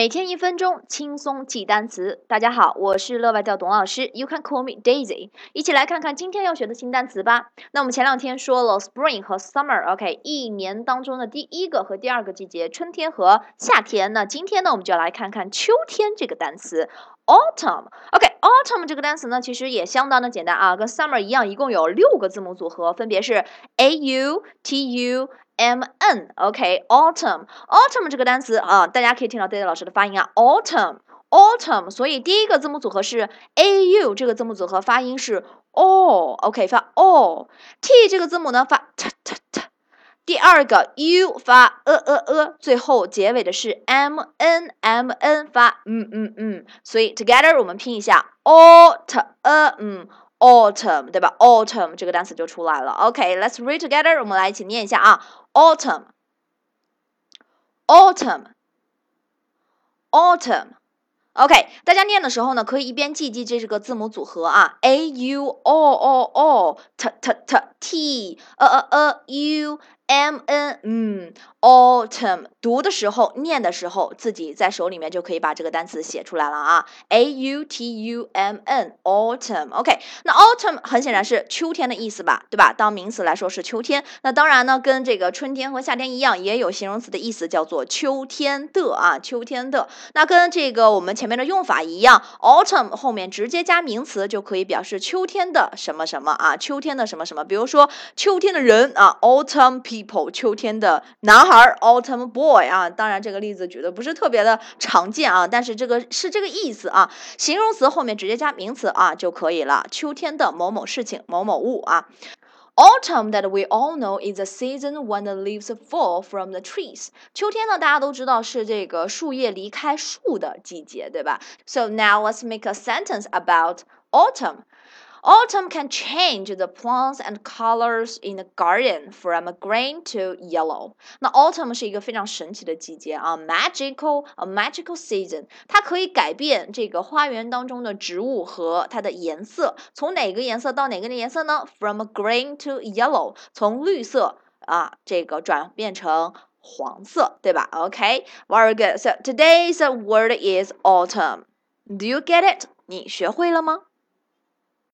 每天一分钟，轻松记单词。大家好，我是乐外教董老师，You can call me Daisy。一起来看看今天要学的新单词吧。那我们前两天说了 Spring 和 Summer，OK，一年当中的第一个和第二个季节，春天和夏天。那今天呢，我们就来看看秋天这个单词 Autumn。OK，Autumn 这个单词呢，其实也相当的简单啊，跟 Summer 一样，一共有六个字母组合，分别是 A U T U。M N，OK，Autumn，Autumn 这个单词啊，大家可以听到 Daisy 老师的发音啊，Autumn，Autumn，所以第一个字母组合是 A U，这个字母组合发音是 O，OK，发 O，T 这个字母呢发 T，第二个 U 发呃呃呃，最后结尾的是 M N M N 发嗯嗯嗯，所以 together 我们拼一下 Autumn。autumn 对吧？autumn 这个单词就出来了。OK，let's、read together，我们来一起念一下啊。autumn，autumn，autumn。OK，大家念的时候呢，可以一边记记这是个字母组合啊，a u o o o t t t t，呃呃呃 u m n 嗯。Autumn 读的时候，念的时候，自己在手里面就可以把这个单词写出来了啊。A U T U M N，Autumn，OK。那 Autumn 很显然是秋天的意思吧，对吧？当名词来说是秋天。那当然呢，跟这个春天和夏天一样，也有形容词的意思，叫做秋天的啊，秋天的。那跟这个我们前面的用法一样，Autumn 后面直接加名词就可以表示秋天的什么什么啊，秋天的什么什么。比如说秋天的人啊，Autumn people，秋天的男。孩 autumn boy 啊，当然这个例子举的不是特别的常见啊，但是这个是这个意思啊，形容词后面直接加名词啊就可以了。秋天的某某事情、某某物啊。Autumn that we all know is the season when the leaves fall from the trees。秋天呢，大家都知道是这个树叶离开树的季节，对吧？So now let's make a sentence about autumn. Autumn can change the plants and colors in the garden from green to yellow。那 autumn 是一个非常神奇的季节啊，magical a magical season。它可以改变这个花园当中的植物和它的颜色，从哪个颜色到哪个的颜色呢？From green to yellow，从绿色啊这个转变成黄色，对吧？OK，very good。So today's word is autumn. Do you get it？你学会了吗？